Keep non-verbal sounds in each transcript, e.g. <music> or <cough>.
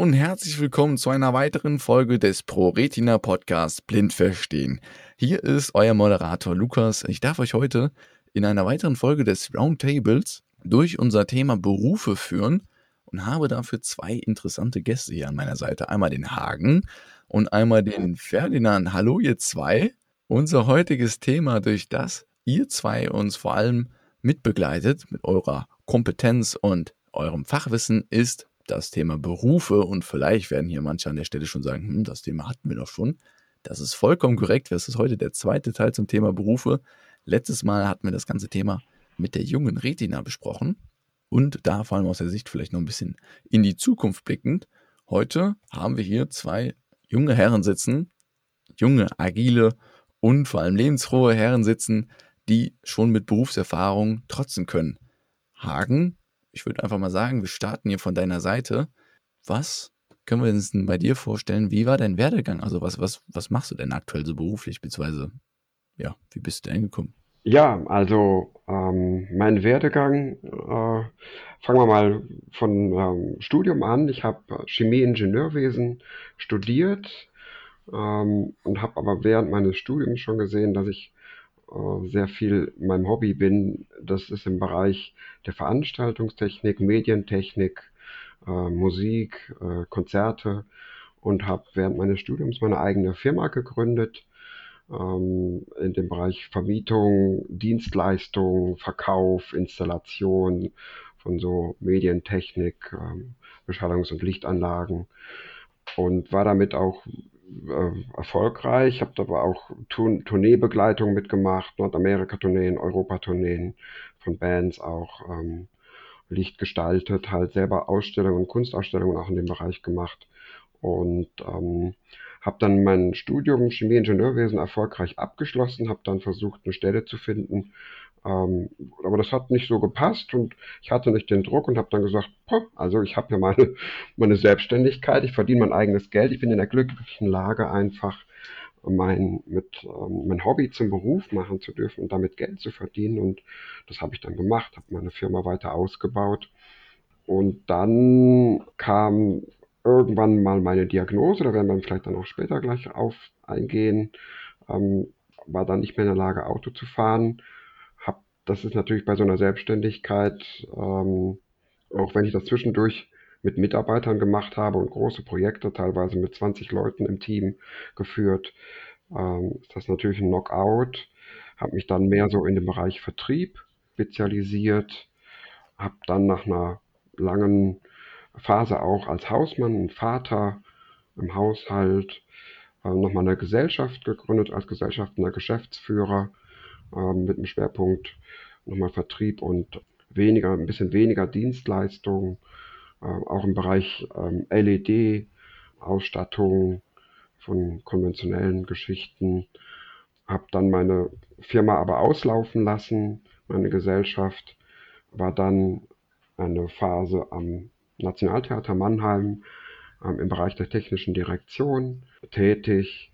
Und herzlich willkommen zu einer weiteren Folge des ProRetina Podcasts Blind Verstehen. Hier ist euer Moderator Lukas. Ich darf euch heute in einer weiteren Folge des Roundtables durch unser Thema Berufe führen und habe dafür zwei interessante Gäste hier an meiner Seite. Einmal den Hagen und einmal den Ferdinand. Hallo ihr zwei. Unser heutiges Thema, durch das ihr zwei uns vor allem mitbegleitet mit eurer Kompetenz und eurem Fachwissen, ist das Thema Berufe und vielleicht werden hier manche an der Stelle schon sagen, hm, das Thema hatten wir doch schon. Das ist vollkommen korrekt. Das ist heute der zweite Teil zum Thema Berufe. Letztes Mal hatten wir das ganze Thema mit der jungen Retina besprochen und da vor allem aus der Sicht vielleicht noch ein bisschen in die Zukunft blickend. Heute haben wir hier zwei junge Herren sitzen, junge, agile und vor allem lebensfrohe Herren sitzen, die schon mit Berufserfahrung trotzen können. Hagen, ich würde einfach mal sagen, wir starten hier von deiner Seite. Was können wir uns denn bei dir vorstellen? Wie war dein Werdegang? Also was, was, was machst du denn aktuell so beruflich, beziehungsweise ja, wie bist du denn gekommen? Ja, also ähm, mein Werdegang, äh, fangen wir mal von ähm, Studium an. Ich habe Chemie-Ingenieurwesen studiert ähm, und habe aber während meines Studiums schon gesehen, dass ich sehr viel meinem Hobby bin. Das ist im Bereich der Veranstaltungstechnik, Medientechnik, äh, Musik, äh, Konzerte und habe während meines Studiums meine eigene Firma gegründet ähm, in dem Bereich Vermietung, Dienstleistung, Verkauf, Installation von so Medientechnik, ähm, Beschallungs- und Lichtanlagen und war damit auch äh, erfolgreich. Habe aber auch Tour Tourneebegleitung mitgemacht, Nordamerika-Tourneen, Europa-Tourneen von Bands auch. Ähm, Licht gestaltet, halt selber Ausstellungen Kunstausstellungen auch in dem Bereich gemacht und ähm, habe dann mein Studium Chemieingenieurwesen erfolgreich abgeschlossen, habe dann versucht, eine Stelle zu finden, ähm, aber das hat nicht so gepasst und ich hatte nicht den Druck und habe dann gesagt, also ich habe ja meine, <laughs> meine Selbstständigkeit, ich verdiene mein eigenes Geld, ich bin in der glücklichen Lage einfach mein, mit, ähm, mein Hobby zum Beruf machen zu dürfen und damit Geld zu verdienen. Und das habe ich dann gemacht, habe meine Firma weiter ausgebaut. Und dann kam irgendwann mal meine Diagnose, da werden wir vielleicht dann auch später gleich auf eingehen, ähm, war dann nicht mehr in der Lage Auto zu fahren das ist natürlich bei so einer Selbstständigkeit, ähm, auch wenn ich das zwischendurch mit Mitarbeitern gemacht habe und große Projekte, teilweise mit 20 Leuten im Team geführt, ähm, ist das natürlich ein Knockout. Habe mich dann mehr so in den Bereich Vertrieb spezialisiert, habe dann nach einer langen Phase auch als Hausmann und Vater im Haushalt äh, nochmal eine Gesellschaft gegründet, als Gesellschafter Geschäftsführer mit dem Schwerpunkt nochmal Vertrieb und weniger, ein bisschen weniger Dienstleistung, äh, auch im Bereich ähm, LED, Ausstattung von konventionellen Geschichten. Habe dann meine Firma aber auslaufen lassen, meine Gesellschaft, war dann eine Phase am Nationaltheater Mannheim ähm, im Bereich der technischen Direktion tätig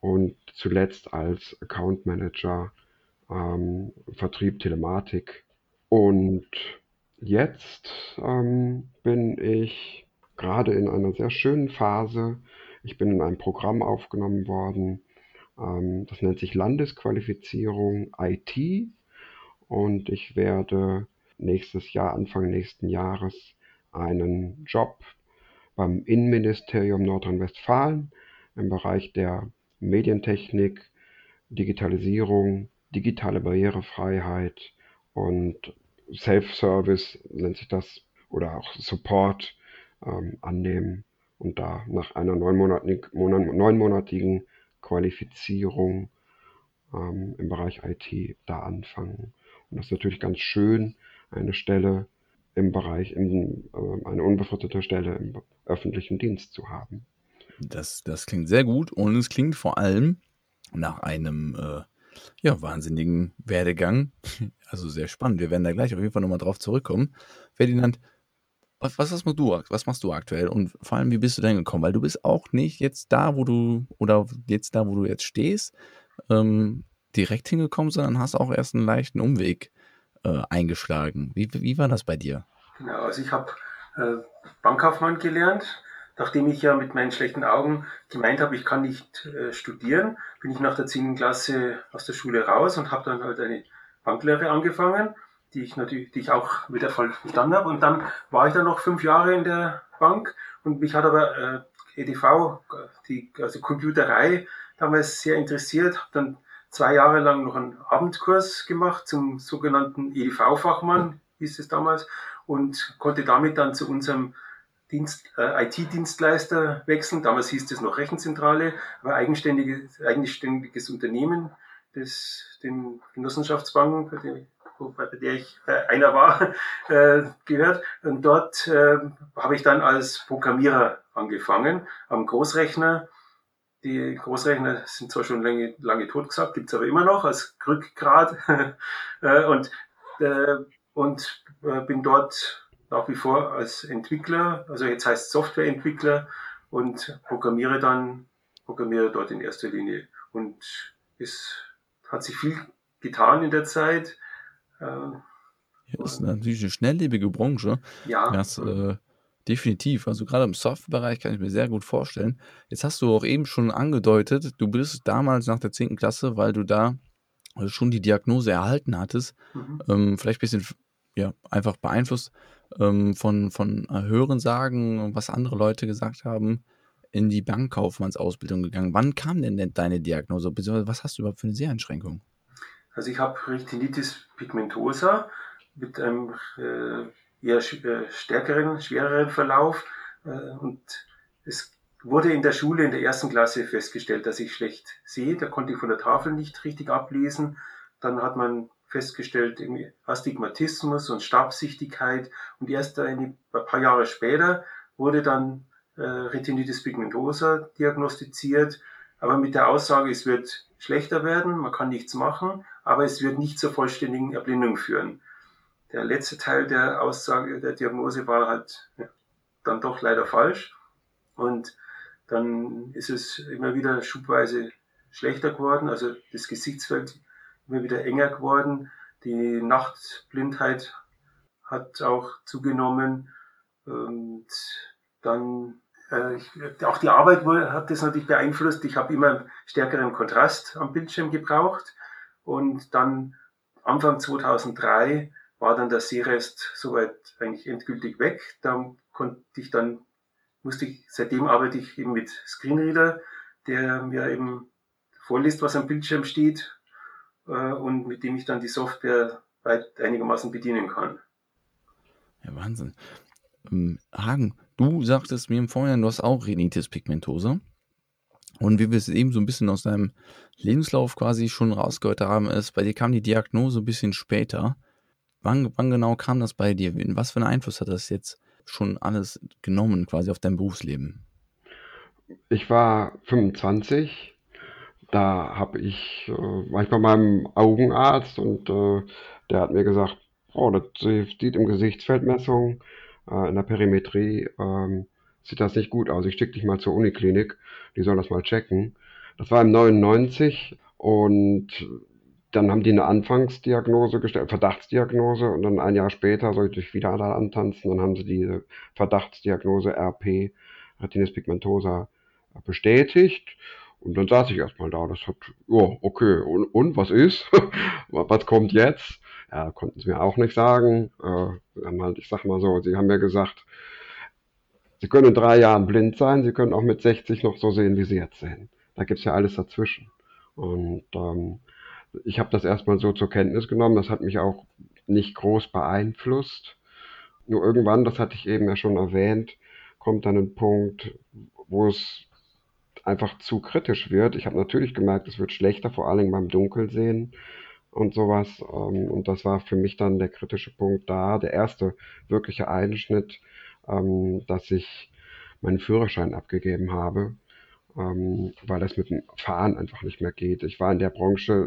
und zuletzt als Account Manager ähm, Vertrieb, Telematik. Und jetzt ähm, bin ich gerade in einer sehr schönen Phase. Ich bin in ein Programm aufgenommen worden, ähm, das nennt sich Landesqualifizierung IT. Und ich werde nächstes Jahr, Anfang nächsten Jahres, einen Job beim Innenministerium Nordrhein-Westfalen im Bereich der Medientechnik, Digitalisierung digitale Barrierefreiheit und Self-Service nennt sich das oder auch Support ähm, annehmen und da nach einer neunmonatigen, Qualifizierung ähm, im Bereich IT da anfangen. Und das ist natürlich ganz schön, eine Stelle im Bereich, in, äh, eine unbefristete Stelle im öffentlichen Dienst zu haben. Das, das klingt sehr gut und es klingt vor allem nach einem äh, ja, wahnsinnigen Werdegang. Also sehr spannend. Wir werden da gleich auf jeden Fall nochmal drauf zurückkommen. Ferdinand, was, was, machst du, was machst du aktuell und vor allem, wie bist du denn gekommen? Weil du bist auch nicht jetzt da, wo du, oder jetzt da, wo du jetzt stehst, ähm, direkt hingekommen, sondern hast auch erst einen leichten Umweg äh, eingeschlagen. Wie, wie war das bei dir? Ja, also ich habe äh, Bankkaufmann gelernt. Nachdem ich ja mit meinen schlechten Augen gemeint habe, ich kann nicht äh, studieren, bin ich nach der 10. Klasse aus der Schule raus und habe dann halt eine Banklehre angefangen, die ich natürlich, die ich auch mit Erfolg bestanden habe. Und dann war ich dann noch fünf Jahre in der Bank und mich hat aber äh, EDV, die, also Computerei, damals sehr interessiert, habe dann zwei Jahre lang noch einen Abendkurs gemacht zum sogenannten EDV-Fachmann, hieß es damals, und konnte damit dann zu unserem äh, IT-Dienstleister wechseln. Damals hieß es noch Rechenzentrale, aber eigenständiges, eigenständiges Unternehmen, das den Genossenschaftsbanken, bei, dem, bei der ich äh, einer war, <laughs> äh, gehört. Und dort äh, habe ich dann als Programmierer angefangen am Großrechner. Die Großrechner sind zwar schon lange, lange tot gesagt, gibt's aber immer noch als Rückgrat. <laughs> Äh, und äh, und äh, bin dort nach wie vor als Entwickler, also jetzt heißt Softwareentwickler und programmiere dann, programmiere dort in erster Linie. Und es hat sich viel getan in der Zeit. Äh, das ist natürlich eine schnelllebige Branche. Ja. Das, äh, definitiv. Also gerade im Softwarebereich kann ich mir sehr gut vorstellen. Jetzt hast du auch eben schon angedeutet, du bist damals nach der 10. Klasse, weil du da schon die Diagnose erhalten hattest, mhm. ähm, vielleicht ein bisschen ja, einfach beeinflusst ähm, von, von Hörensagen, was andere Leute gesagt haben, in die Bankkaufmannsausbildung gegangen. Wann kam denn, denn deine Diagnose? Was hast du überhaupt für eine Seheinschränkung? Also ich habe Retinitis pigmentosa mit einem äh, eher äh, stärkeren, schwereren Verlauf. Äh, und es wurde in der Schule in der ersten Klasse festgestellt, dass ich schlecht sehe. Da konnte ich von der Tafel nicht richtig ablesen. Dann hat man festgestellt, Astigmatismus und Stabsichtigkeit. Und erst ein paar Jahre später wurde dann äh, Retinitis pigmentosa diagnostiziert, aber mit der Aussage, es wird schlechter werden, man kann nichts machen, aber es wird nicht zur vollständigen Erblindung führen. Der letzte Teil der Aussage, der Diagnose war halt ja, dann doch leider falsch. Und dann ist es immer wieder schubweise schlechter geworden, also das Gesichtsfeld immer wieder enger geworden. Die Nachtblindheit hat auch zugenommen. Und dann äh, auch die Arbeit hat das natürlich beeinflusst. Ich habe immer stärkeren Kontrast am Bildschirm gebraucht. Und dann Anfang 2003 war dann der Sehrest soweit eigentlich endgültig weg. Da konnte ich dann, musste ich, seitdem arbeite ich eben mit Screenreader, der mir eben vorliest, was am Bildschirm steht äh, und mit dem ich dann die Software weit einigermaßen bedienen kann. Ja, Wahnsinn. Ähm, Hagen, du sagtest mir im Vorhinein, du hast auch Renitis pigmentosa. Und wie wir es eben so ein bisschen aus deinem Lebenslauf quasi schon rausgehört haben, ist, bei dir kam die Diagnose ein bisschen später. Wann, wann genau kam das bei dir? Was für einen Einfluss hat das jetzt schon alles genommen quasi auf dein Berufsleben? Ich war 25 da habe ich, äh, war ich bei meinem Augenarzt und äh, der hat mir gesagt, oh, das sieht im Gesichtsfeldmessung, äh, in der Perimetrie, ähm, sieht das nicht gut aus. Ich schicke dich mal zur Uniklinik, die soll das mal checken. Das war im 99 und dann haben die eine Anfangsdiagnose gestellt, Verdachtsdiagnose und dann ein Jahr später sollte ich wieder da antanzen, dann haben sie diese Verdachtsdiagnose RP, Retinis pigmentosa, bestätigt und dann saß ich erstmal da. Das hat, ja, okay, und, und was ist? <laughs> was kommt jetzt? Ja, konnten sie mir auch nicht sagen. Äh, ich sag mal so, sie haben mir gesagt, sie können in drei Jahren blind sein, sie können auch mit 60 noch so sehen, wie sie jetzt sehen. Da gibt's ja alles dazwischen. Und ähm, ich habe das erstmal so zur Kenntnis genommen. Das hat mich auch nicht groß beeinflusst. Nur irgendwann, das hatte ich eben ja schon erwähnt, kommt dann ein Punkt, wo es einfach zu kritisch wird. Ich habe natürlich gemerkt, es wird schlechter, vor allem beim Dunkelsehen und sowas. Ähm, und das war für mich dann der kritische Punkt da, der erste wirkliche Einschnitt, ähm, dass ich meinen Führerschein abgegeben habe, ähm, weil das mit dem Fahren einfach nicht mehr geht. Ich war in der Branche,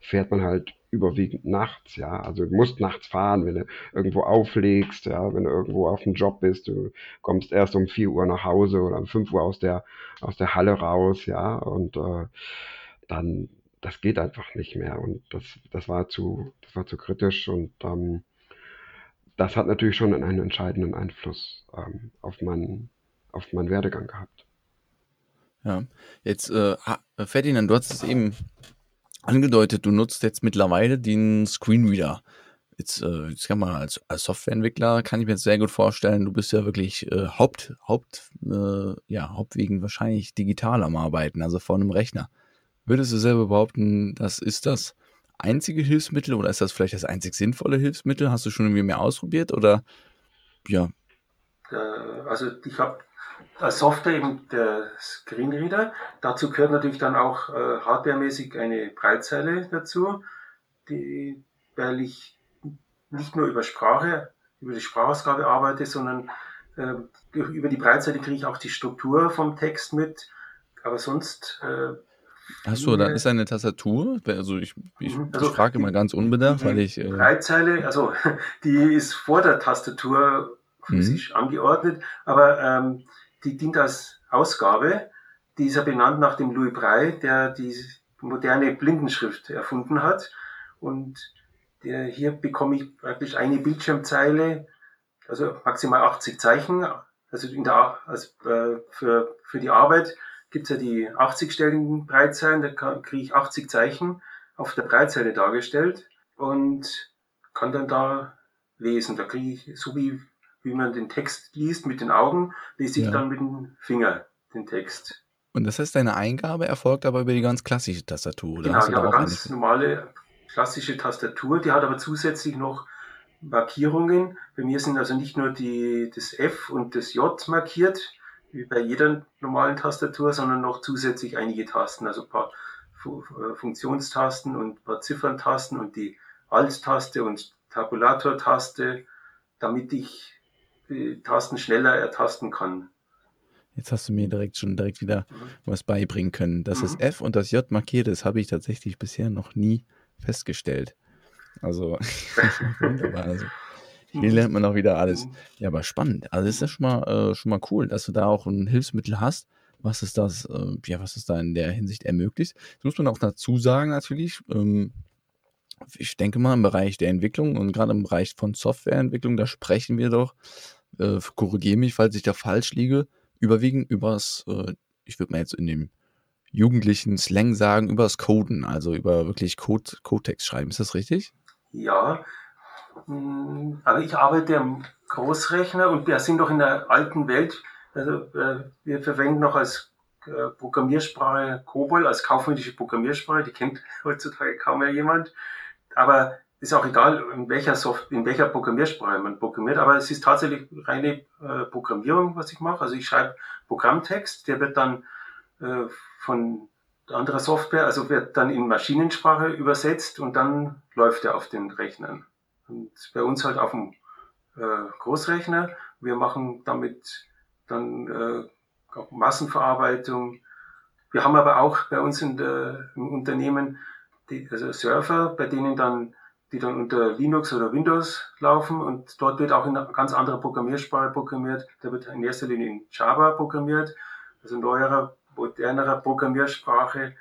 fährt man halt überwiegend nachts, ja. Also du musst nachts fahren, wenn du irgendwo auflegst, ja, wenn du irgendwo auf dem Job bist, du kommst erst um 4 Uhr nach Hause oder um 5 Uhr aus der, aus der Halle raus, ja, und äh, dann, das geht einfach nicht mehr. Und das, das war zu, das war zu kritisch und ähm, das hat natürlich schon einen entscheidenden Einfluss ähm, auf, meinen, auf meinen Werdegang gehabt. Ja, jetzt, äh, Ferdinand, du hast es eben angedeutet, du nutzt jetzt mittlerweile den Screenreader. Jetzt, äh, jetzt kann man als, als Softwareentwickler kann ich mir jetzt sehr gut vorstellen, du bist ja wirklich äh, Haupt, Haupt, äh, ja, hauptwegen wahrscheinlich digital am Arbeiten, also vor einem Rechner. Würdest du selber behaupten, das ist das einzige Hilfsmittel oder ist das vielleicht das einzig sinnvolle Hilfsmittel? Hast du schon irgendwie mehr ausprobiert oder ja? Äh, also ich habe Software eben der Screenreader. Dazu gehört natürlich dann auch äh, hardwaremäßig eine Breitzeile dazu, die, weil ich nicht nur über Sprache, über die Sprachausgabe arbeite, sondern äh, über die Breitzeile kriege ich auch die Struktur vom Text mit. Aber sonst äh, Achso, da ist eine Tastatur. Also ich, ich, mhm. also ich frage immer ganz unbedarft, weil ich. Äh Breitzeile, also <laughs> die ist vor der Tastatur physisch mhm. angeordnet, aber ähm, die dient als Ausgabe. Die ist ja benannt nach dem Louis Braille, der die moderne Blindenschrift erfunden hat. Und der, hier bekomme ich praktisch eine Bildschirmzeile, also maximal 80 Zeichen. Also, in der, also für, für die Arbeit gibt es ja die 80-stelligen Breitzeilen, da kriege ich 80 Zeichen auf der Breitzeile dargestellt und kann dann da lesen. Da kriege ich, so wie wie man den Text liest mit den Augen, lese ich ja. dann mit dem Finger den Text. Und das heißt, deine Eingabe erfolgt aber über die ganz klassische Tastatur, oder? Genau, Hast ich habe eine ganz normale klassische Tastatur, die hat aber zusätzlich noch Markierungen. Bei mir sind also nicht nur die, das F und das J markiert, wie bei jeder normalen Tastatur, sondern noch zusätzlich einige Tasten, also ein paar äh, Funktionstasten und ein paar Zifferntasten und die Alt-Taste und Tabulator-Taste, damit ich die Tasten schneller ertasten kann. Jetzt hast du mir direkt schon direkt wieder mhm. was beibringen können. Dass mhm. das F und das J markiert ist, habe ich tatsächlich bisher noch nie festgestellt. Also, <laughs> wunderbar. Also, hier lernt man auch wieder alles. Ja, aber spannend. Also, ist das schon mal, äh, schon mal cool, dass du da auch ein Hilfsmittel hast, was es das, äh, ja, was es da in der Hinsicht ermöglicht. Das muss man auch dazu sagen, natürlich. Ähm, ich denke mal, im Bereich der Entwicklung und gerade im Bereich von Softwareentwicklung, da sprechen wir doch äh, korrigiere mich, falls ich da falsch liege, überwiegend übers, äh, ich würde mal jetzt in dem jugendlichen Slang sagen, übers Coden, also über wirklich Code, Codetext schreiben. Ist das richtig? Ja, hm, aber ich arbeite am Großrechner und wir sind doch in der alten Welt. Also äh, wir verwenden noch als äh, Programmiersprache COBOL, als kaufmännische Programmiersprache, die kennt heutzutage kaum mehr jemand. Aber ist auch egal, in welcher Soft in welcher Programmiersprache man programmiert, aber es ist tatsächlich reine äh, Programmierung, was ich mache. Also ich schreibe Programmtext, der wird dann äh, von anderer Software, also wird dann in Maschinensprache übersetzt und dann läuft er auf den Rechnern. Und bei uns halt auf dem äh, Großrechner. Wir machen damit dann äh, auch Massenverarbeitung. Wir haben aber auch bei uns in der, im Unternehmen die, also Server, bei denen dann die dann unter Linux oder Windows laufen und dort wird auch in ganz anderer Programmiersprache programmiert. Da wird in erster Linie in Java programmiert, also neuerer, modernerer Programmiersprache,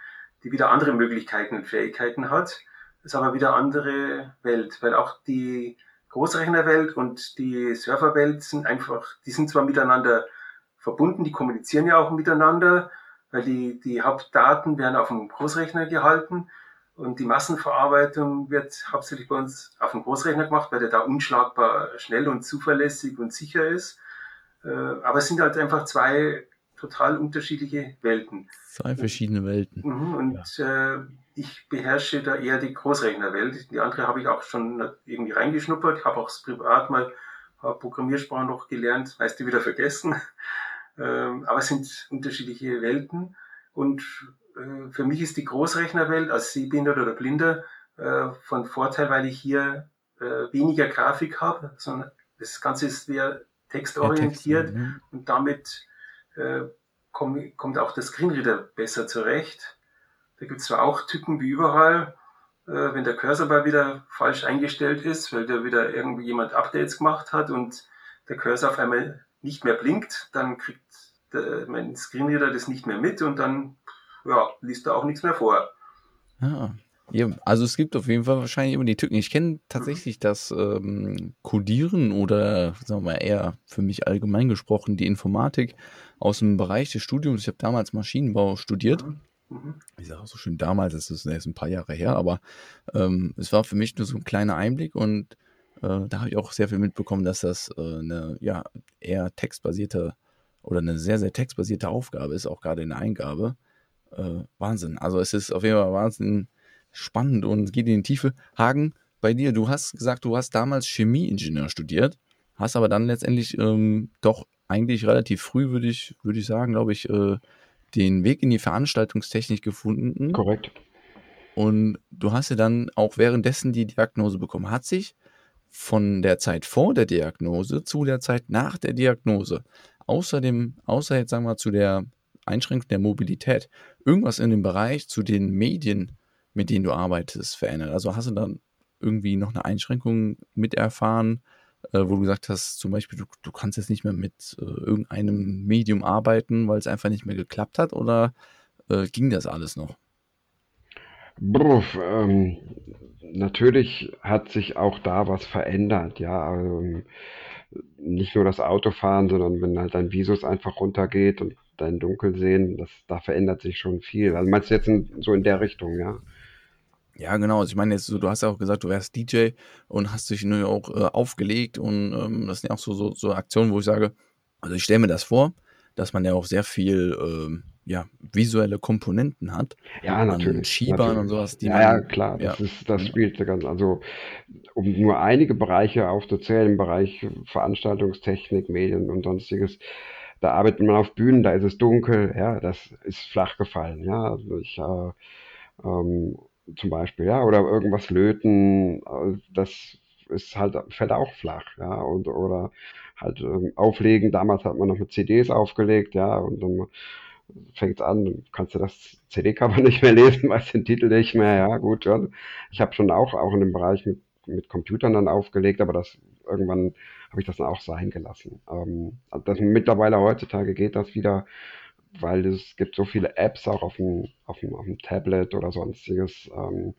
die wieder andere Möglichkeiten und Fähigkeiten hat. Das ist aber wieder andere Welt, weil auch die Großrechnerwelt und die Serverwelt sind einfach, die sind zwar miteinander verbunden, die kommunizieren ja auch miteinander, weil die, die Hauptdaten werden auf dem Großrechner gehalten, und die Massenverarbeitung wird hauptsächlich bei uns auf dem Großrechner gemacht, weil der da unschlagbar schnell und zuverlässig und sicher ist. Äh, aber es sind halt einfach zwei total unterschiedliche Welten. Zwei verschiedene Welten. Mhm, und ja. äh, ich beherrsche da eher die Großrechnerwelt. Die andere habe ich auch schon irgendwie reingeschnuppert. Ich habe auch privat mal ein paar Programmiersprachen noch gelernt, meist die wieder vergessen. <laughs> Ähm, aber es sind unterschiedliche Welten. Und für mich ist die Großrechnerwelt als Sehbehindert oder Blinder äh, von Vorteil, weil ich hier äh, weniger Grafik habe, sondern das Ganze ist sehr textorientiert ja, Text, mhm. und damit kommt auch der Screenreader besser zurecht. Da gibt es zwar auch Tücken wie überall, wenn der Cursor mal wieder falsch eingestellt ist, weil da wieder irgendwie jemand Updates gemacht hat und der Cursor auf einmal nicht mehr blinkt, dann kriegt der, mein Screenreader das nicht mehr mit und dann ja, liest da auch nichts mehr vor. Ja. Ja, also es gibt auf jeden Fall wahrscheinlich immer die Tücken. Ich kenne tatsächlich das ähm, Codieren oder sagen wir mal eher für mich allgemein gesprochen die Informatik aus dem Bereich des Studiums. Ich habe damals Maschinenbau studiert. Mhm. mhm. Ich sage auch so schön damals, das ist erst ein paar Jahre her, aber ähm, es war für mich nur so ein kleiner Einblick und äh, da habe ich auch sehr viel mitbekommen, dass das äh, eine ja, eher textbasierte oder eine sehr, sehr textbasierte Aufgabe ist, auch gerade in der Eingabe. Äh, Wahnsinn. Also es ist auf jeden Fall Wahnsinn spannend und geht in die Tiefe. Hagen, bei dir, du hast gesagt, du hast damals Chemieingenieur studiert, hast aber dann letztendlich ähm, doch eigentlich relativ früh, würde ich, würd ich sagen, glaube ich, äh, den Weg in die Veranstaltungstechnik gefunden. Korrekt. Und du hast ja dann auch währenddessen die Diagnose bekommen. Hat sich von der Zeit vor der Diagnose zu der Zeit nach der Diagnose, außer dem, außer jetzt sagen wir mal zu der Einschränkung der Mobilität, irgendwas in dem Bereich zu den Medien mit denen du arbeitest, verändert? Also hast du dann irgendwie noch eine Einschränkung miterfahren, äh, wo du gesagt hast, zum Beispiel, du, du kannst jetzt nicht mehr mit äh, irgendeinem Medium arbeiten, weil es einfach nicht mehr geklappt hat, oder äh, ging das alles noch? Bruff, ähm, natürlich hat sich auch da was verändert, ja. Also, nicht nur das Autofahren, sondern wenn halt dein Visus einfach runtergeht und dein Dunkelsehen, das, da verändert sich schon viel. Also meinst du jetzt in, so in der Richtung, ja? Ja, genau. Also ich meine, jetzt, so, du hast ja auch gesagt, du wärst DJ und hast dich nur auch äh, aufgelegt und ähm, das sind ja auch so, so, so Aktionen, wo ich sage, also ich stelle mir das vor, dass man ja auch sehr viel ähm, ja, visuelle Komponenten hat. Ja, natürlich. Schiebern natürlich. und sowas. Die ja, man, ja, klar. Das, ja. Ist, das spielt ganz, also um nur einige Bereiche aufzuzählen, im Bereich Veranstaltungstechnik, Medien und sonstiges, da arbeitet man auf Bühnen, da ist es dunkel, ja, das ist flach gefallen, ja. Also ich äh, ähm, zum Beispiel, ja, oder irgendwas löten, äh, das ist halt, fällt auch flach, ja, und, oder halt ähm, auflegen, damals hat man noch mit CDs aufgelegt, ja, und dann fängt an, kannst du das CD-Cover <laughs> nicht mehr lesen, weißt den Titel nicht mehr, ja, gut, ja. Ich habe schon auch, auch in dem Bereich mit, mit Computern dann aufgelegt, aber das irgendwann habe ich das dann auch sein gelassen. Ähm, das, mittlerweile heutzutage geht das wieder weil es gibt so viele Apps auch auf dem, auf dem, auf dem Tablet oder sonstiges. Ähm,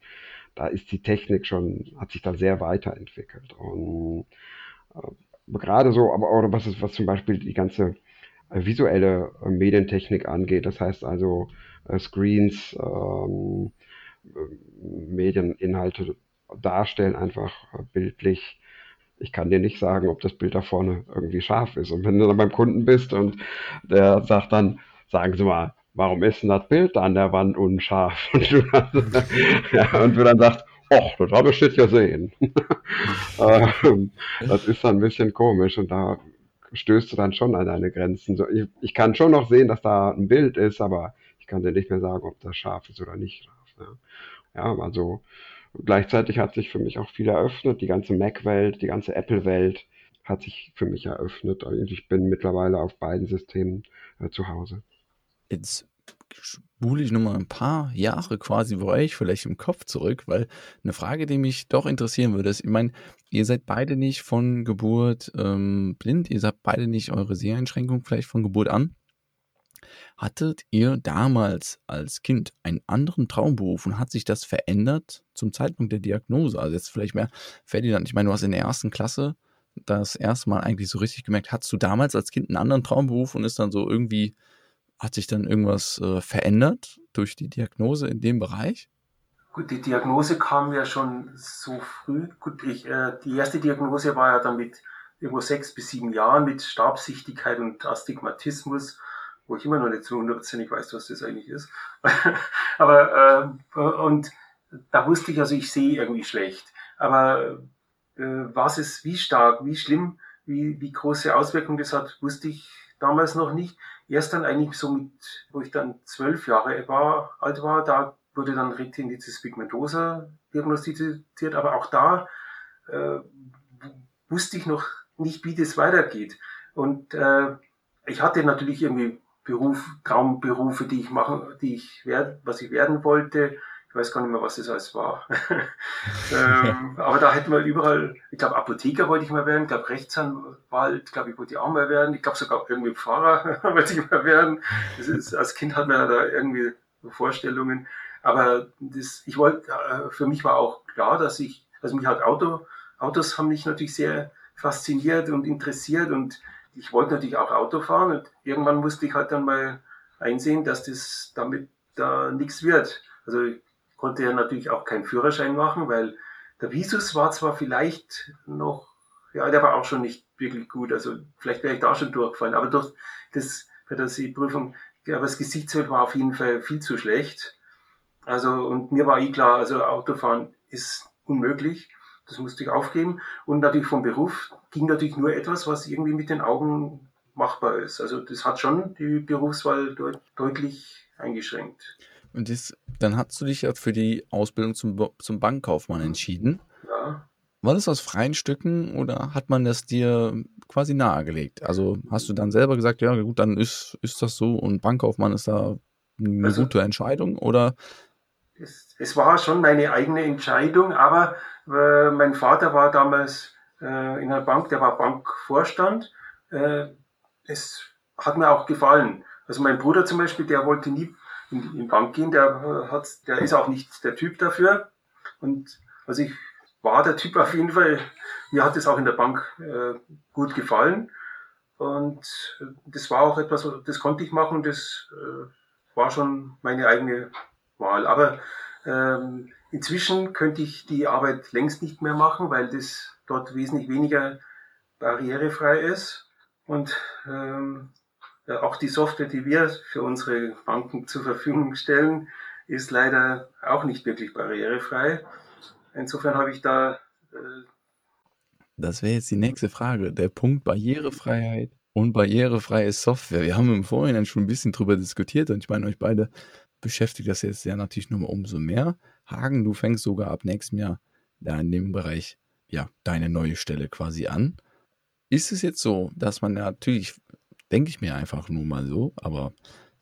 da ist die Technik schon, hat sich da sehr weiterentwickelt. Und äh, gerade so, aber oder was ist, was zum Beispiel die ganze äh, visuelle äh, Medientechnik angeht, das heißt also äh, Screens, ähm, äh, Medieninhalte darstellen, einfach bildlich ich kann dir nicht sagen, ob das Bild da vorne irgendwie scharf ist. Und wenn du dann beim Kunden bist und der sagt dann, sagen Sie mal, warum ist denn das Bild da an der Wand unscharf? <laughs> Und du, <laughs> ja, und du dann sagst, ach, das habe ich jetzt gesehen. <laughs> Ähm, das ist dann ein bisschen komisch und da stößt du dann schon an deine Grenzen. Ich, ich, kann schon noch sehen, dass da ein Bild ist, aber ich kann dir nicht mehr sagen, ob das scharf ist oder nicht scharf. Ja, ja also gleichzeitig hat sich für mich auch viel eröffnet. Die ganze Mac-Welt, die ganze Apple-Welt hat sich für mich eröffnet. Und ich bin mittlerweile auf beiden Systemen äh, zu Hause. Jetzt spule ich nochmal ein paar Jahre quasi bei euch vielleicht im Kopf zurück, weil eine Frage, die mich doch interessieren würde, ist, ich meine, ihr seid beide nicht von Geburt ähm, blind, ihr habt beide nicht eure Seheinschränkung vielleicht von Geburt an. Hattet ihr damals als Kind einen anderen Traumberuf und hat sich das verändert zum Zeitpunkt der Diagnose? Also jetzt vielleicht mehr Ferdinand, ich meine, du hast in der ersten Klasse das erste Mal eigentlich so richtig gemerkt, hattest du damals als Kind einen anderen Traumberuf und ist dann so irgendwie hat sich dann irgendwas äh, verändert durch die Diagnose in dem Bereich? Gut, die Diagnose kam ja schon so früh. Gut, ich, äh, die erste Diagnose war ja dann mit irgendwo sechs bis sieben Jahren mit Stabsichtigkeit und Astigmatismus, wo ich immer noch nicht zu hundertprozentig weiß, was das eigentlich ist. <laughs> Aber äh, und da wusste ich also, ich sehe irgendwie schlecht. Aber äh, was ist, wie stark, wie schlimm, wie, wie große Auswirkungen das hat, wusste ich damals noch nicht erst dann eigentlich so mit, wo ich dann zwölf Jahre war, alt war, da wurde dann Retinitis pigmentosa diagnostiziert, aber auch da äh, wusste ich noch nicht, wie das weitergeht. Und äh, ich hatte natürlich irgendwie Beruf, Traumberufe, die ich machen, die ich werd, was ich werden wollte. Ich weiß gar nicht mehr, was das alles war. <laughs> ähm, aber da hätten wir überall, ich glaube, Apotheker wollte ich mal werden, ich glaube, Rechtsanwalt, glaube ich, wollte ich auch mal werden. Ich glaube sogar irgendwie Pfarrer <laughs> wollte ich mal werden. Ist, als Kind hat man da irgendwie Vorstellungen. Aber das, ich wollte, äh, für mich war auch klar, dass ich, also mich hat Auto, Autos haben mich natürlich sehr fasziniert und interessiert und ich wollte natürlich auch Auto fahren und irgendwann musste ich halt dann mal einsehen, dass das damit da nichts wird. Also ich konnte ja natürlich auch keinen Führerschein machen, weil der Visus war zwar vielleicht noch, ja, der war auch schon nicht wirklich gut, also vielleicht wäre ich da schon durchgefallen, aber durch das, bei der Prüfung, aber das Gesichtsfeld war auf jeden Fall viel zu schlecht. Also, und mir war eh klar, also Autofahren ist unmöglich. Das musste ich aufgeben. Und natürlich vom Beruf ging natürlich nur etwas, was irgendwie mit den Augen machbar ist. Also das hat schon die Berufswahl deut deutlich eingeschränkt. Und das, dann hast du dich ja für die Ausbildung zum, zum Bankkaufmann entschieden. Ja. War das aus freien Stücken oder hat man das dir quasi nahegelegt? Also hast du dann selber gesagt, ja gut, dann ist, ist das so und Bankkaufmann ist da eine also, gute Entscheidung oder? Es, es, war schon meine eigene Entscheidung, aber äh, mein Vater war damals äh, in der Bank, der war Bankvorstand. Äh, es hat mir auch gefallen. Also mein Bruder zum Beispiel, der wollte nie in die Bank gehen, der, hat, der ist auch nicht der Typ dafür. Und also ich war der Typ auf jeden Fall. Mir hat es auch in der Bank äh, gut gefallen. Und das war auch etwas, das konnte ich machen, das äh, war schon meine eigene Wahl. Aber ähm, inzwischen könnte ich die Arbeit längst nicht mehr machen, weil das dort wesentlich weniger barrierefrei ist. Und ähm, auch die Software, die wir für unsere Banken zur Verfügung stellen, ist leider auch nicht wirklich barrierefrei. Insofern habe ich da. Äh das wäre jetzt die nächste Frage. Der Punkt Barrierefreiheit und barrierefreie Software. Wir haben im Vorhinein schon ein bisschen drüber diskutiert und ich meine, euch beide beschäftigt das jetzt ja natürlich nur umso mehr. Hagen, du fängst sogar ab nächstem Jahr da in dem Bereich ja deine neue Stelle quasi an. Ist es jetzt so, dass man natürlich, denke ich mir einfach nur mal so, aber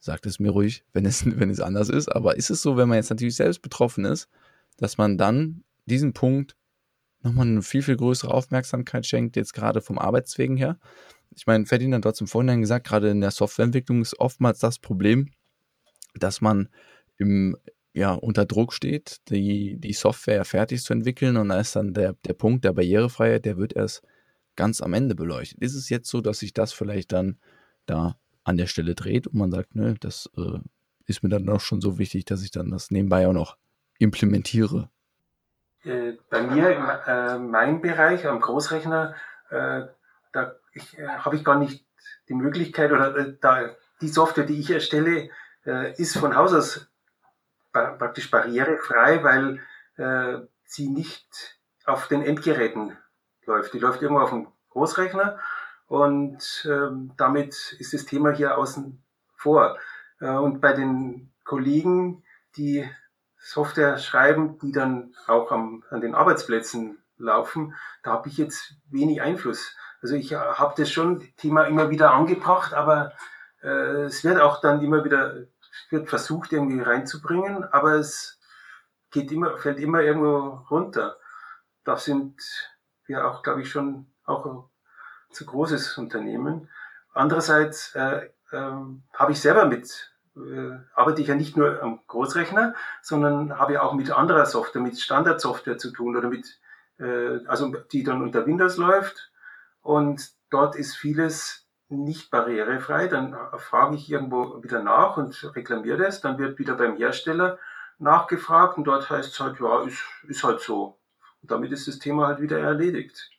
sagt es mir ruhig, wenn es, <laughs> wenn es anders ist, aber ist es so, wenn man jetzt natürlich selbst betroffen ist, dass man dann diesen Punkt nochmal eine viel, viel größere Aufmerksamkeit schenkt, jetzt gerade vom Arbeitswegen her? Ich meine, Ferdinand hat es im Vorhinein gesagt, gerade in der Softwareentwicklung ist oftmals das Problem, dass man im, ja, unter Druck steht, die, die Software fertig zu entwickeln und da ist dann der, der Punkt der Barrierefreiheit, der wird erst ganz am Ende beleuchtet. Ist es jetzt so, dass sich das vielleicht dann da an der Stelle dreht und man sagt, nö, das äh, ist mir dann doch schon so wichtig, dass ich dann das nebenbei auch noch implementiere? Äh, bei mir, äh, mein Bereich am Großrechner, äh, da äh, habe ich gar nicht die Möglichkeit oder da die Software, die ich erstelle, ist von Haus aus praktisch barrierefrei, weil äh, sie nicht auf den Endgeräten läuft. Die läuft irgendwo auf dem Großrechner und ähm, damit ist das Thema hier außen vor. Äh, und bei den Kollegen, die Software schreiben, die dann auch am, an den Arbeitsplätzen laufen, da habe ich jetzt wenig Einfluss. Also ich habe das schon Thema immer wieder angebracht, aber äh, es wird auch dann immer wieder wird versucht irgendwie reinzubringen, aber es geht immer, fällt immer irgendwo runter. Da sind wir auch, glaube ich, schon auch ein zu großes Unternehmen. Andererseits äh, äh, habe ich selber mit, äh, arbeite ich ja nicht nur am Großrechner, sondern habe ja auch mit anderer Software, mit Standardsoftware zu tun oder mit, äh, also die dann unter Windows läuft. Und dort ist vieles nicht barrierefrei, dann frage ich irgendwo wieder nach und reklamiere das, dann wird wieder beim Hersteller nachgefragt und dort heißt es halt, ja, ist, ist halt so. Und damit ist das Thema halt wieder erledigt.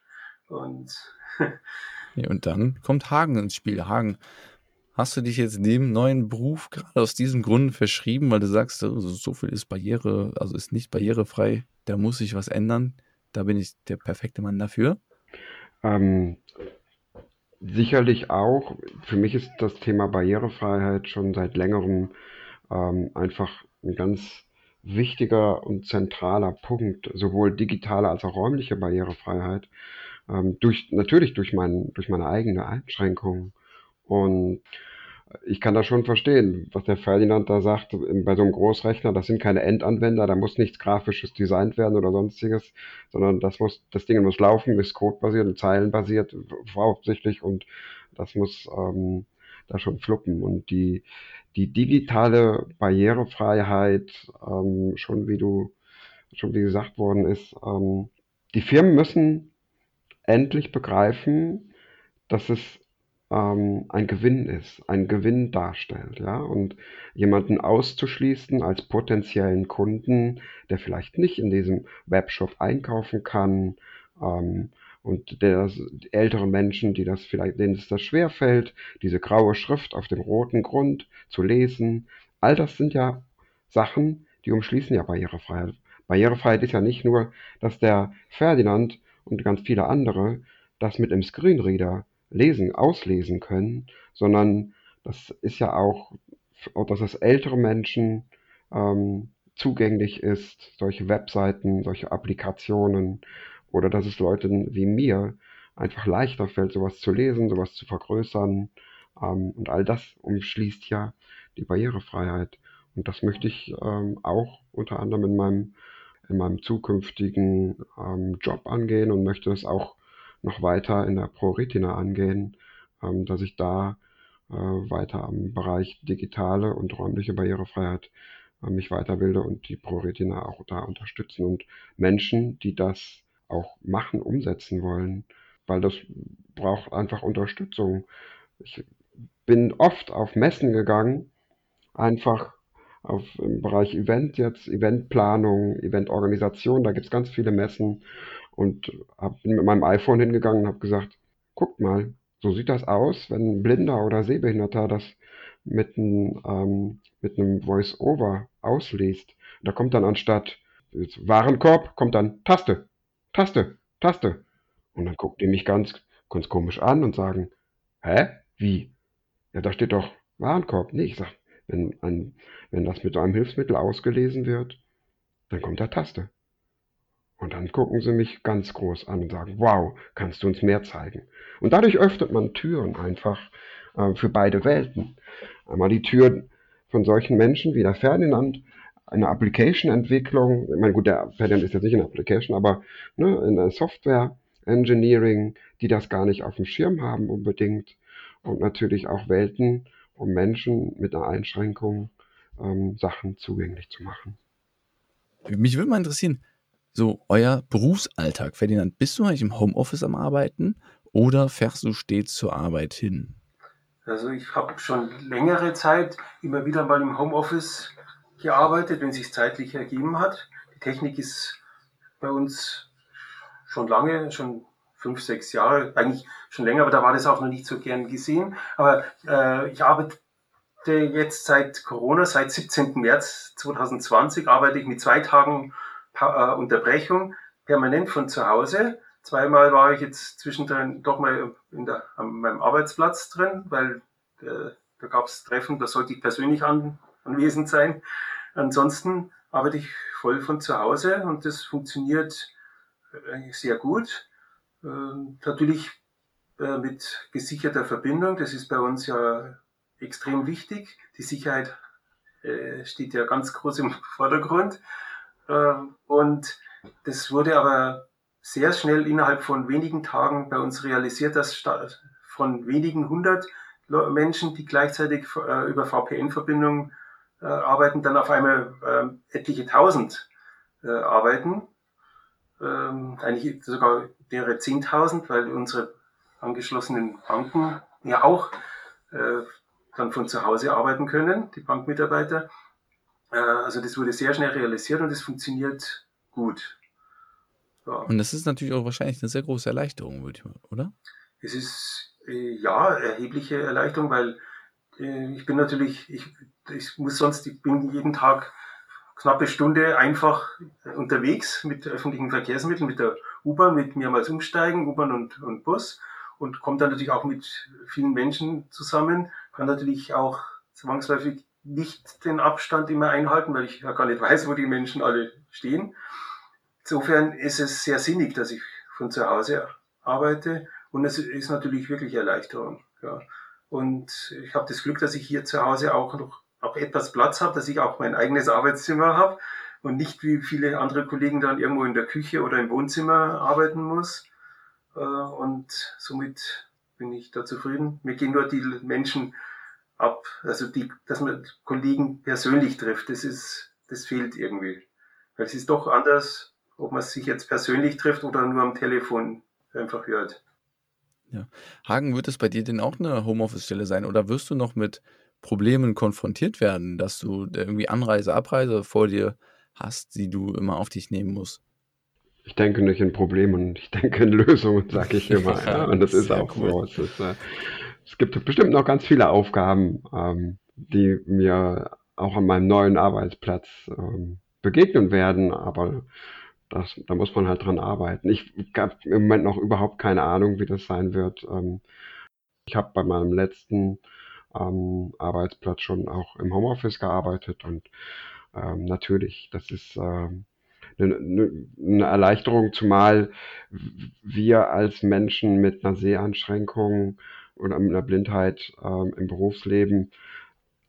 Und, <laughs> ja, und dann kommt Hagen ins Spiel. Hagen, hast du dich jetzt dem neuen Beruf gerade aus diesem Grund verschrieben, weil du sagst, also so viel ist Barriere, also ist nicht barrierefrei, da muss sich was ändern. Da bin ich der perfekte Mann dafür. Ähm, Sicherlich auch. Für mich ist das Thema Barrierefreiheit schon seit längerem ähm, einfach ein ganz wichtiger und zentraler Punkt, sowohl digitale als auch räumliche Barrierefreiheit, ähm, durch, natürlich durch, mein, durch meine eigene Einschränkung. Und ich kann das schon verstehen, was der Ferdinand da sagt, bei so einem Großrechner, das sind keine Endanwender, da muss nichts Grafisches designt werden oder sonstiges, sondern das muss, das Ding muss laufen, ist codebasiert und zeilenbasiert, hauptsächlich und das muss ähm, da schon fluppen. Und die, die digitale Barrierefreiheit, ähm, schon wie du, schon wie gesagt worden ist, ähm, die Firmen müssen endlich begreifen, dass es ähm, ein Gewinn ist, ein Gewinn darstellt, ja, und jemanden auszuschließen als potenziellen Kunden, der vielleicht nicht in diesem Webshop einkaufen kann, ähm, und der ältere Menschen, die das vielleicht, denen es das schwerfällt, diese graue Schrift auf dem roten Grund zu lesen, all das sind ja Sachen, die umschließen ja Barrierefreiheit. Barrierefreiheit ist ja nicht nur, dass der Ferdinand und ganz viele andere das mit dem Screenreader lesen, auslesen können, sondern das ist ja auch, dass es ältere Menschen ähm, zugänglich ist, solche Webseiten, solche Applikationen oder dass es Leuten wie mir einfach leichter fällt, sowas zu lesen, sowas zu vergrößern. Ähm, und all das umschließt ja die Barrierefreiheit. Und das möchte ich ähm, auch unter anderem in meinem, in meinem zukünftigen ähm, Job angehen und möchte es auch noch weiter in der ProRetina angehen, ähm, dass ich da äh, weiter am Bereich digitale und räumliche Barrierefreiheit äh, mich weiterbilde und die ProRetina auch da unterstützen und Menschen, die das auch machen, umsetzen wollen, weil das braucht einfach Unterstützung. Ich bin oft auf Messen gegangen, einfach auf, im Bereich Event jetzt, Eventplanung, Eventorganisation, da gibt es ganz viele Messen und hab, bin mit meinem iPhone hingegangen und habe gesagt, guckt mal, so sieht das aus, wenn ein Blinder oder Sehbehinderter das mit, ein, ähm, einem Voice-Over ausliest. Da kommt dann anstatt Warenkorb, kommt dann Taste. Taste, Taste. Und dann guckt die mich ganz, ganz komisch an und sagen, hä? Wie? Ja, da steht doch Warenkorb. Nee, ich sag, wenn, ein, wenn das mit einem Hilfsmittel ausgelesen wird, dann kommt da Taste. Und dann gucken sie mich ganz groß an und sagen, wow, kannst du uns mehr zeigen? Und dadurch öffnet man Türen einfach äh, für beide Welten. Einmal die Tür von solchen Menschen wie der Ferdinand, eine Application-Entwicklung, ich meine, gut, der Patent ist jetzt nicht in Application, aber ne, in der Software Engineering, die das gar nicht auf dem Schirm haben unbedingt und natürlich auch Welten, um Menschen mit einer Einschränkung ähm, Sachen zugänglich zu machen. Mich würde mal interessieren, so euer Berufsalltag, Ferdinand, bist du eigentlich im Homeoffice am Arbeiten oder fährst du stets zur Arbeit hin? Also ich habe schon längere Zeit immer wieder mal im Homeoffice gearbeitet, wenn es sich zeitlich ergeben hat. Die Technik ist bei uns schon lange, schon fünf, sechs Jahre, eigentlich schon länger, aber da war das auch noch nicht so gern gesehen. Aber äh, ich arbeite jetzt seit Corona, seit 17. März 2020, arbeite ich mit zwei Tagen pa äh, Unterbrechung permanent von zu Hause. Zweimal war ich jetzt zwischendrin doch mal in der, an meinem Arbeitsplatz drin, weil äh, da gab es Treffen, da sollte ich persönlich an, anwesend sein. Ansonsten arbeite ich voll von zu Hause und das funktioniert eigentlich sehr gut. Äh, natürlich äh, mit gesicherter Verbindung, das ist bei uns ja extrem wichtig. Die Sicherheit äh, steht ja ganz groß im <laughs> Vordergrund. Äh, und das wurde aber sehr schnell innerhalb von wenigen Tagen bei uns realisiert, dass von wenigen hundert Menschen, die gleichzeitig äh, über VPN-Verbindungen äh, arbeiten, dann auf einmal äh, etliche tausend äh, arbeiten. Ähm, eigentlich sogar mehrere zehntausend, weil unsere angeschlossenen Banken ja auch dann von zu Hause arbeiten können, die Bankmitarbeiter. Äh, also das wurde sehr schnell realisiert und es funktioniert gut. Ja. Und das ist natürlich auch wahrscheinlich eine sehr große Erleichterung, oder? Es ist äh, ja erhebliche Erleichterung, weil äh, ich bin natürlich, ich, ich muss sonst, ich bin jeden Tag knappe Stunde einfach unterwegs mit öffentlichen Verkehrsmitteln, mit der U-Bahn, mit mehrmals umsteigen, U-Bahn und, und Bus und komme dann natürlich auch mit vielen Menschen zusammen, kann natürlich auch zwangsläufig nicht den Abstand immer einhalten, weil ich ja gar nicht weiß, wo die Menschen alle stehen. Insofern ist es sehr sinnig, dass ich von zu Hause arbeite und es ist natürlich wirklich Erleichterung. Ja. Und ich habe das Glück, dass ich hier zu Hause auch noch auch etwas Platz habe, dass ich auch mein eigenes Arbeitszimmer habe und nicht wie viele andere Kollegen dann irgendwo in der Küche oder im Wohnzimmer arbeiten muss. Äh, und somit bin ich da zufrieden. Mir gehen dort die Menschen ab, also die, dass man Kollegen persönlich trifft, das ist, das fehlt irgendwie. Weil es ist doch anders, ob man sich jetzt persönlich trifft oder nur am Telefon einfach hört. Ja. Hagen, wird es bei dir denn auch eine Homeoffice-Stelle sein oder wirst du noch mit Problemen konfrontiert werden, dass du irgendwie Anreise, Abreise vor dir hast, die du immer auf dich nehmen musst? Ich denke nicht in Problemen, ich denke in Lösungen, sage ich immer. <laughs> ja, und das ist auch cool. so. Es, ist, äh, es, gibt bestimmt noch ganz viele Aufgaben, ähm, die mir auch an meinem neuen Arbeitsplatz ähm, begegnen werden, aber das, da muss man halt dran arbeiten. Ich habe im Moment noch überhaupt keine Ahnung, wie das sein wird. Ähm, ich habe bei meinem letzten ähm, Arbeitsplatz schon auch im Homeoffice gearbeitet und ähm, natürlich, das ist ähm, eine, Erleichterung, zumal wir als Menschen mit einer Sehanschränkung oder mit einer Blindheit ähm, im Berufsleben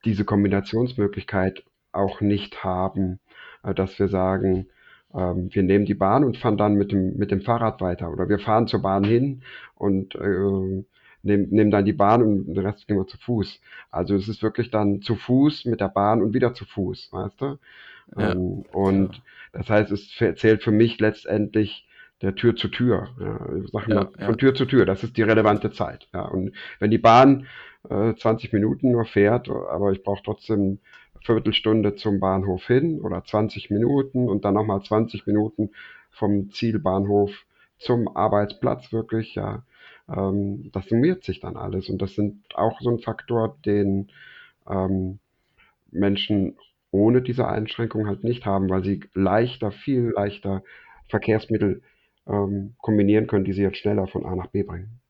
diese Kombinationsmöglichkeit auch nicht haben, äh, dass wir sagen, ähm, wir nehmen die Bahn und fahren dann mit dem, mit dem Fahrrad weiter. Oder wir fahren zur Bahn hin und äh, nehmen, nehmen dann die Bahn und den Rest gehen wir zu Fuß. Also es ist wirklich dann zu Fuß mit der Bahn und wieder zu Fuß, weißt du? Ja, ähm, und ja. das heißt, es zählt für mich letztendlich der Tür zu Tür. Ja, ich sag mal, von Tür zu Tür, das ist die relevante Zeit. Ja, und wenn die Bahn äh, 20 Minuten nur fährt, aber ich brauche trotzdem Viertelstunde zum Bahnhof hin oder 20 Minuten und dann nochmal 20 Minuten vom Zielbahnhof zum Arbeitsplatz wirklich, ja, ähm, das summiert sich dann alles. Und das sind auch so ein Faktor, den ähm, Menschen ohne diese Einschränkung halt nicht haben, weil sie leichter, viel leichter Verkehrsmittel ähm, kombinieren können, die sie jetzt schneller von A nach B bringen.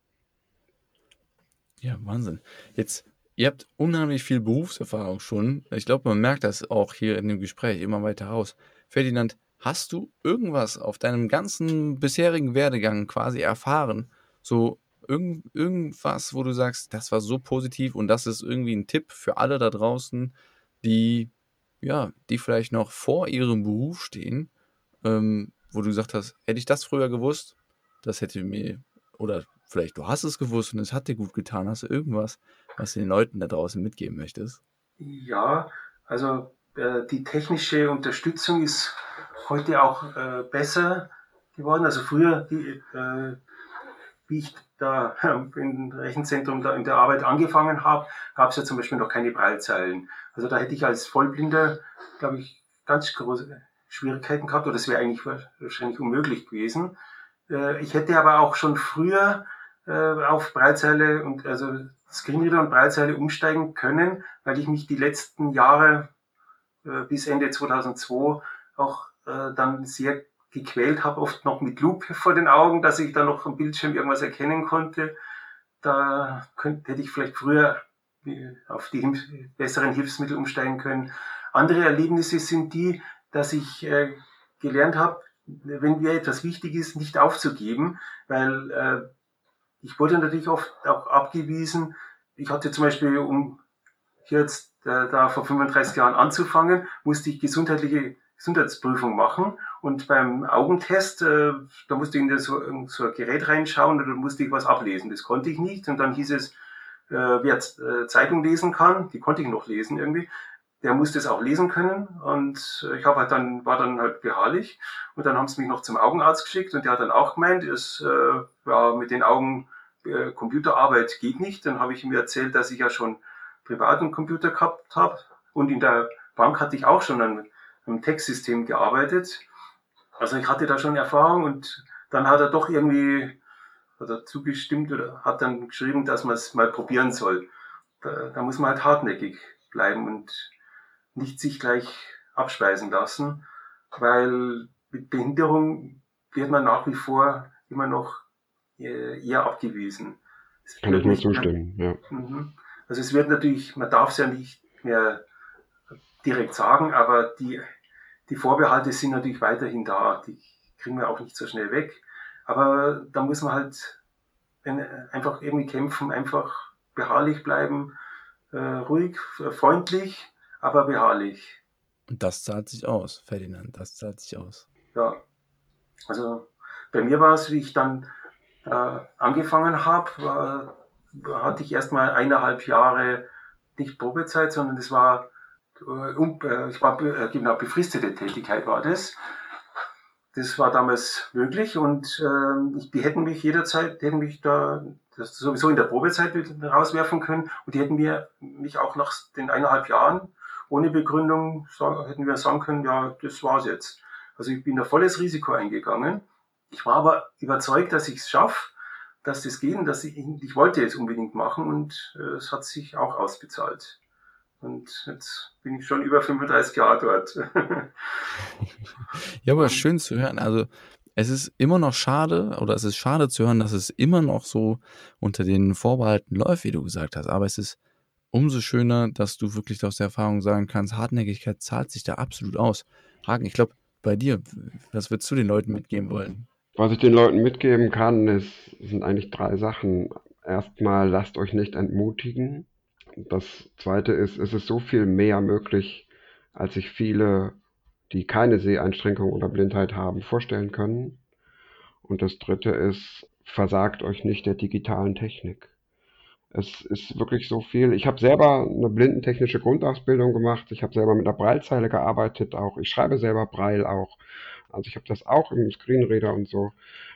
Ja, Wahnsinn. Jetzt Ihr habt unheimlich viel Berufserfahrung schon. Ich glaube, man merkt das auch hier in dem Gespräch immer weiter raus. Ferdinand, hast du irgendwas auf deinem ganzen bisherigen Werdegang quasi erfahren? So irgend, irgendwas, wo du sagst, das war so positiv und das ist irgendwie ein Tipp für alle da draußen, die, ja, die vielleicht noch vor ihrem Beruf stehen, ähm, wo du gesagt hast, hätte ich das früher gewusst, das hätte mir, oder vielleicht du hast es gewusst und es hat dir gut getan. Hast du irgendwas, was du den Leuten da draußen mitgeben möchtest? Ja, also äh, die technische Unterstützung ist heute auch äh, besser geworden. Also früher, die, äh, wie ich da <laughs> im Rechenzentrum da in der Arbeit angefangen habe, gab es ja zum Beispiel noch keine Breilzeilen. Also da hätte ich als Vollblinder, glaube ich, ganz große Schwierigkeiten gehabt oder es wäre eigentlich wahrscheinlich unmöglich gewesen. Äh, ich hätte aber auch schon früher äh, auf Breitseile und also Screenreader und Breitseile umsteigen können, weil ich mich die letzten Jahre äh, bis Ende 2002 auch dann sehr gequält habe, oft noch mit Lupe vor den Augen, dass ich da noch am Bildschirm irgendwas erkennen konnte. Da könnte, hätte ich vielleicht früher auf die besseren Hilfsmittel umsteigen können. Andere Erlebnisse sind die, dass ich äh, gelernt habe, wenn mir etwas wichtig ist, nicht aufzugeben, weil äh, ich wurde natürlich oft auch abgewiesen. Ich hatte zum Beispiel, um jetzt äh, da vor 35 Jahren anzufangen, musste ich gesundheitliche Gesundheitsprüfung machen. Und beim Augentest, äh, da musste ich in so, in so ein Gerät reinschauen oder musste ich was ablesen. Das konnte ich nicht. Und dann hieß es, äh, wer äh, Zeitung lesen kann, die konnte ich noch lesen irgendwie, der musste es auch lesen können. Und äh, ich habe halt dann, war dann halt beharrlich. Und dann haben sie mich noch zum Augenarzt geschickt und der hat dann auch gemeint, es äh, ja, mit den Augen äh, Computerarbeit geht nicht. Dann habe ich ihm erzählt, dass ich ja schon privat einen Computer gehabt habe. Und in der Bank hatte ich auch schon an einem Textsystem gearbeitet. Also ich hatte da schon Erfahrung und dann hat er doch irgendwie hat er zugestimmt oder hat dann geschrieben, dass man es mal probieren soll. Da, da muss man halt hartnäckig bleiben und nicht sich gleich abspeisen lassen, weil mit Behinderung wird man nach wie vor immer noch äh, eher abgewiesen. Kann ich nur zustimmen, ja. Mhm. Also es wird natürlich, man darf es ja nicht mehr direkt sagen, aber die, die Vorbehalte sind natürlich weiterhin da. Die kriegen wir auch nicht so schnell weg. Aber da muss man halt einfach irgendwie kämpfen, einfach beharrlich bleiben, äh, ruhig, freundlich aber beharrlich. Und das zahlt sich aus, Ferdinand, das zahlt sich aus. Ja, also bei mir war es, wie ich dann äh, angefangen habe, hatte ich erstmal eineinhalb Jahre nicht Probezeit, sondern das war, äh, ich war genau, befristete Tätigkeit war das. Das war damals möglich und äh, die hätten mich jederzeit, die hätten mich da sowieso in der Probezeit rauswerfen können und die hätten mir mich auch nach den eineinhalb Jahren ohne Begründung hätten wir sagen können, ja, das war's jetzt. Also ich bin da volles Risiko eingegangen. Ich war aber überzeugt, dass ich es schaffe, dass das geht und dass ich, ich wollte es unbedingt machen und äh, es hat sich auch ausbezahlt. Und jetzt bin ich schon über 35 Jahre dort. <laughs> ja, aber schön zu hören. Also es ist immer noch schade, oder es ist schade zu hören, dass es immer noch so unter den Vorbehalten läuft, wie du gesagt hast. Aber es ist umso schöner, dass du wirklich aus der Erfahrung sagen kannst, Hartnäckigkeit zahlt sich da absolut aus. Hagen, ich glaube, bei dir, was würdest du den Leuten mitgeben wollen? Was ich den Leuten mitgeben kann, ist, sind eigentlich drei Sachen. Erstmal, lasst euch nicht entmutigen. Das zweite ist, es ist so viel mehr möglich, als sich viele, die keine Seheinschränkung oder Blindheit haben, vorstellen können. Und das dritte ist, versagt euch nicht der digitalen Technik. Es ist wirklich so viel. Ich habe selber eine blindentechnische Grundausbildung gemacht. Ich habe selber mit einer Breilzeile gearbeitet auch. Ich schreibe selber Breil auch. Also ich habe das auch im Screenreader und so.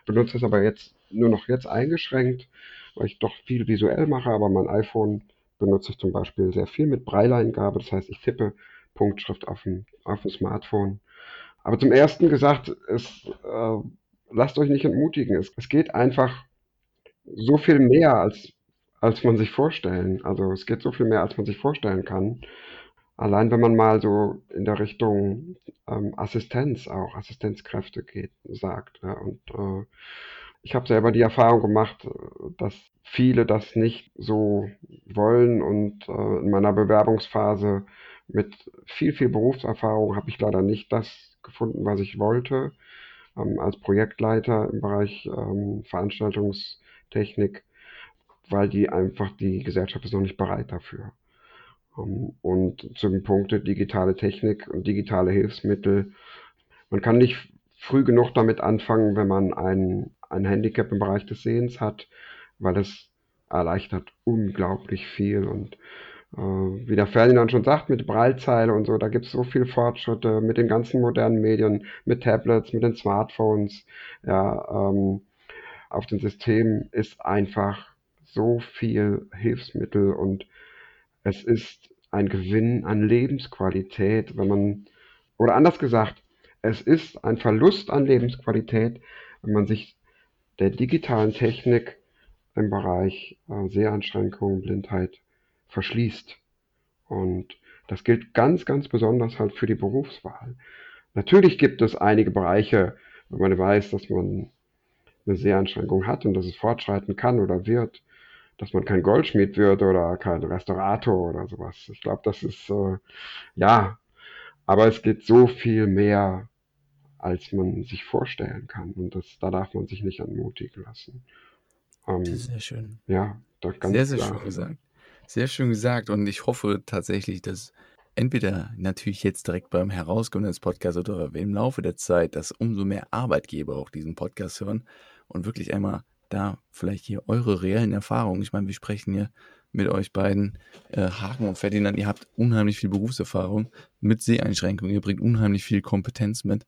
Benutze es aber jetzt nur noch jetzt eingeschränkt, weil ich doch viel visuell mache. Aber mein iPhone benutze ich zum Beispiel sehr viel mit Breileingabe. Das heißt, ich tippe Punktschrift auf dem, auf dem Smartphone. Aber zum ersten gesagt, es, äh, lasst euch nicht entmutigen. Es, es geht einfach so viel mehr als als man sich vorstellen. Also es geht so viel mehr, als man sich vorstellen kann. Allein wenn man mal so in der Richtung ähm, Assistenz auch, Assistenzkräfte geht, sagt. Ja, und äh, ich habe selber die Erfahrung gemacht, dass viele das nicht so wollen und äh, in meiner Bewerbungsphase mit viel, viel Berufserfahrung habe ich leider nicht das gefunden, was ich wollte. Ähm, als Projektleiter im Bereich ähm, Veranstaltungstechnik weil die einfach, die Gesellschaft ist noch nicht bereit dafür. Ähm, und zum Punkte digitale Technik und digitale Hilfsmittel. Man kann nicht früh genug damit anfangen, wenn man ein, ein Handicap im Bereich des Sehens hat, weil es erleichtert unglaublich viel. Und äh, wie der Ferdinand schon sagt, mit Breilzeile und so, da gibt es so viele Fortschritte mit den ganzen modernen Medien, mit Tablets, mit den Smartphones. Ja, ähm, auf dem System ist einfach so viel Hilfsmittel und es ist ein Gewinn an Lebensqualität, wenn man, oder anders gesagt, es ist ein Verlust an Lebensqualität, wenn man sich der digitalen Technik im Bereich äh, Seheinschränkungen, Blindheit verschließt. Und das gilt ganz, ganz besonders halt für die Berufswahl. Natürlich gibt es einige Bereiche, wenn man weiß, dass man eine Seheinschränkung hat und dass es fortschreiten kann oder wird, dass man kein Goldschmied wird oder kein Restaurator oder sowas. Ich glaube, das ist äh, ja, aber es geht so viel mehr, als man sich vorstellen kann. Und das, da darf man sich nicht entmutigen lassen. Ähm, das ist sehr schön. Ja, doch ganz Sehr, sehr klar. schön gesagt. Sehr schön gesagt. Und ich hoffe tatsächlich, dass entweder natürlich jetzt direkt beim Herauskommen des Podcasts oder im Laufe der Zeit, dass umso mehr Arbeitgeber auch diesen Podcast hören und wirklich einmal da vielleicht hier eure reellen Erfahrungen. Ich meine, wir sprechen hier mit euch beiden, äh, Hagen und Ferdinand, ihr habt unheimlich viel Berufserfahrung mit Seheinschränkungen, ihr bringt unheimlich viel Kompetenz mit.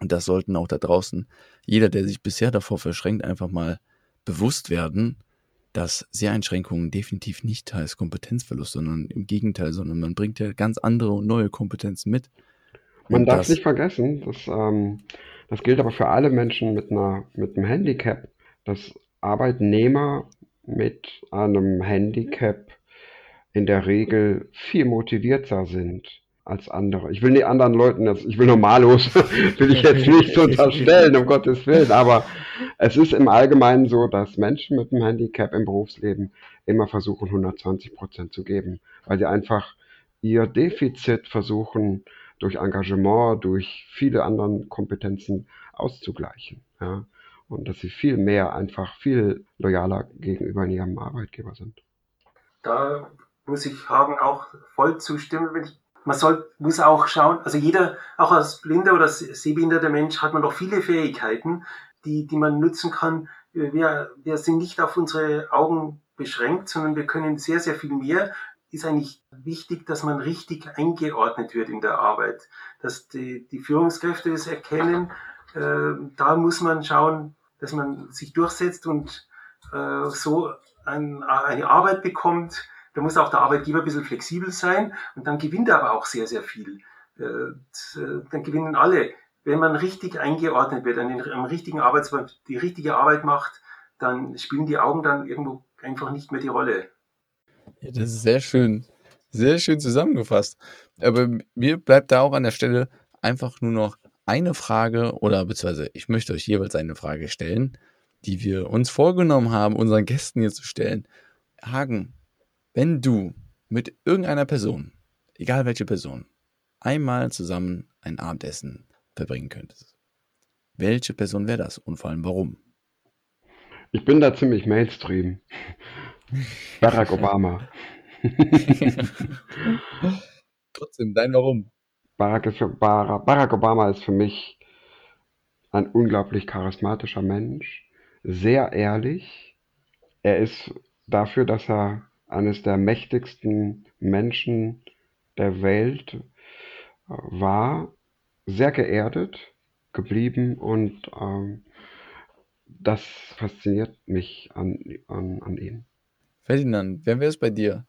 Und das sollten auch da draußen jeder, der sich bisher davor verschränkt, einfach mal bewusst werden, dass Seheinschränkungen definitiv nicht heißt Kompetenzverlust, sondern im Gegenteil, sondern man bringt ja ganz andere und neue Kompetenzen mit. Man darf das, nicht vergessen, dass, ähm, das gilt aber für alle Menschen mit, einer, mit einem Handicap dass Arbeitnehmer mit einem Handicap in der Regel viel motivierter sind als andere. Ich will die anderen Leuten jetzt, ich will normallos, <laughs> will ich jetzt nicht <laughs> unterstellen, um Gottes Willen, aber es ist im Allgemeinen so, dass Menschen mit einem Handicap im Berufsleben immer versuchen, 120 Prozent zu geben, weil sie einfach ihr Defizit versuchen, durch Engagement, durch viele andere Kompetenzen auszugleichen. Ja und dass sie viel mehr einfach viel loyaler gegenüber ihrem Arbeitgeber sind. Da muss ich Hagen auch voll zustimmen. Man soll, muss auch schauen, also jeder, auch als blinder oder sehbehinderter Mensch, hat man doch viele Fähigkeiten, die, die man nutzen kann. Wir, wir sind nicht auf unsere Augen beschränkt, sondern wir können sehr, sehr viel mehr. ist eigentlich wichtig, dass man richtig eingeordnet wird in der Arbeit, dass die, die Führungskräfte das erkennen. Äh, da muss man schauen, dass man sich durchsetzt und äh, so ein, eine Arbeit bekommt. Da muss auch der Arbeitgeber ein bisschen flexibel sein und dann gewinnt er aber auch sehr, sehr viel. Äh, äh dann gewinnen alle. Wenn man richtig eingeordnet wird, an den, am richtigen Arbeitsplatz die richtige Arbeit macht, dann spielen die Augen dann irgendwo einfach nicht mehr die Rolle. Ja, das ist sehr schön, sehr schön zusammengefasst. Aber mir bleibt da auch an der Stelle einfach nur noch eine Frage oder beziehungsweise ich möchte euch jeweils eine Frage stellen, die wir uns vorgenommen haben, unseren Gästen hier zu stellen. Hagen, wenn du mit irgendeiner Person, egal welche Person, einmal zusammen ein Abendessen verbringen könntest, welche Person wäre das und vor allem warum? Ich bin da ziemlich Mainstream. <laughs> Barack Obama. <laughs> <laughs> Trotzdem, dein Warum? Barack, ist für, Barack Obama ist für mich ein unglaublich charismatischer Mensch, sehr ehrlich. Er ist dafür, dass er eines der mächtigsten Menschen der Welt äh, war, sehr geerdet geblieben und ähm, das fasziniert mich an, an, an ihm. Ferdinand, wer wäre es bei dir?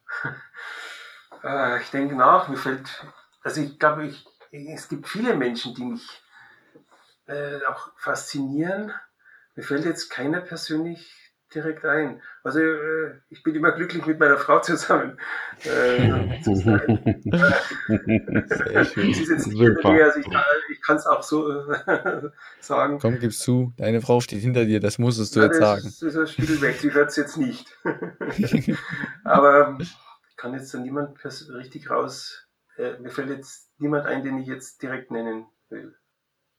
Äh, ich denke nach, mir fällt, also ich glaube, ich, es gibt viele Menschen, die mich äh, auch faszinieren. Mir fällt jetzt keiner persönlich direkt ein. Also äh, ich bin immer glücklich mit meiner Frau zusammen äh, zu sein. <laughs> Sehr schön. Sie ist jetzt nicht also ich, ich kann es auch so äh, <laughs> sagen. Komm, gib's zu, deine Frau steht hinter dir, das musstest du ja, jetzt sagen. Das ist ein Spiel weg, sie hört es jetzt nicht. <laughs> Aber ich kann jetzt da niemand richtig raus, äh, mir fällt jetzt niemand ein, den ich jetzt direkt nennen will.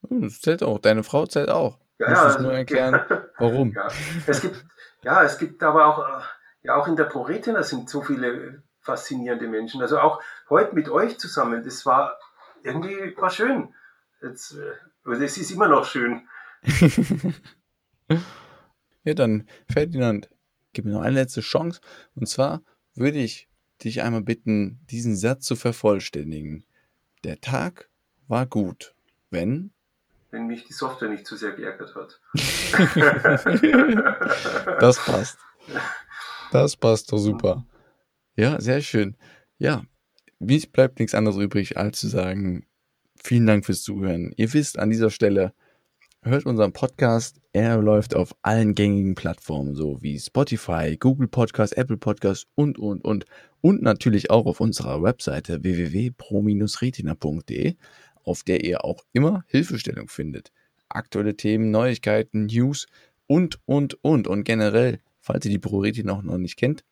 Hm, das zählt auch, deine Frau zählt auch. Ja, Musst ja, also, nur erklären, <laughs> warum. Ja. Es gibt, ja, es gibt aber auch, äh, ja, auch in der ProRetina sind so viele faszinierende Menschen. Also auch heute mit euch zusammen, das war irgendwie war schön. Jetzt, also es ist immer noch schön. <laughs> ja, dann Ferdinand, gib mir noch eine letzte Chance. Und zwar würde ich dich einmal bitten, diesen Satz zu vervollständigen. Der Tag war gut, wenn wenn mich die Software nicht zu sehr geärgert hat. <laughs> das passt. Das passt doch super. Ja, sehr schön. Ja, mir bleibt nichts anderes übrig, als zu sagen, vielen Dank fürs Zuhören. Ihr wisst an dieser Stelle, hört unseren Podcast. Er läuft auf allen gängigen Plattformen, so wie Spotify, Google Podcast, Apple Podcast und, und, und. Und natürlich auch auf unserer Webseite www.pro-retina.de auf der ihr auch immer Hilfestellung findet. Aktuelle Themen, Neuigkeiten, News und, und, und. Und generell, falls ihr die Priorität noch, noch nicht kennt,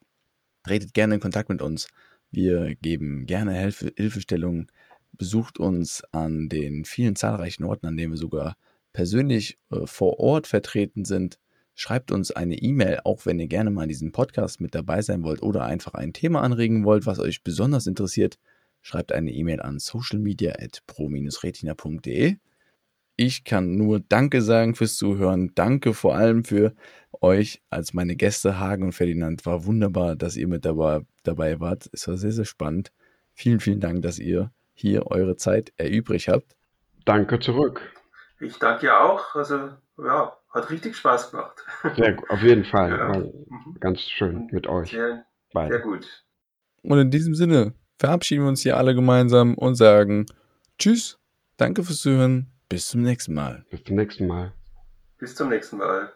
tretet gerne in Kontakt mit uns. Wir geben gerne Hilfe, Hilfestellung. Besucht uns an den vielen zahlreichen Orten, an denen wir sogar persönlich äh, vor Ort vertreten sind. Schreibt uns eine E-Mail, auch wenn ihr gerne mal in diesem Podcast mit dabei sein wollt oder einfach ein Thema anregen wollt, was euch besonders interessiert schreibt eine E-Mail an socialmedia.pro-retina.de. Ich kann nur Danke sagen fürs Zuhören. Danke vor allem für euch als meine Gäste Hagen und Ferdinand. War wunderbar, dass ihr mit dabei, dabei wart. Es war sehr, sehr spannend. Vielen, vielen Dank, dass ihr hier eure Zeit erübrigt habt. Danke zurück. Ich danke auch. Also, ja, hat richtig Spaß gemacht. Sehr, auf jeden Fall. Ja. Ganz schön mit euch. Sehr, sehr gut. Und in diesem Sinne, verabschieden wir uns hier alle gemeinsam und sagen Tschüss, danke fürs Zuhören, bis zum nächsten Mal. Bis zum nächsten Mal. Bis zum nächsten Mal.